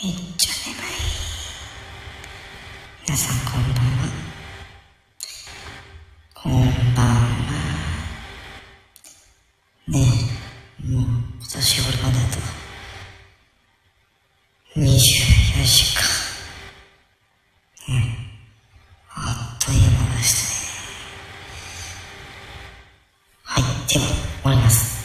めっちゃ眠い。皆さんこんばんは。こんばんは。ねえ、もう今年終まであと24時間。うん。あっという間でしたね。はい、では終わります。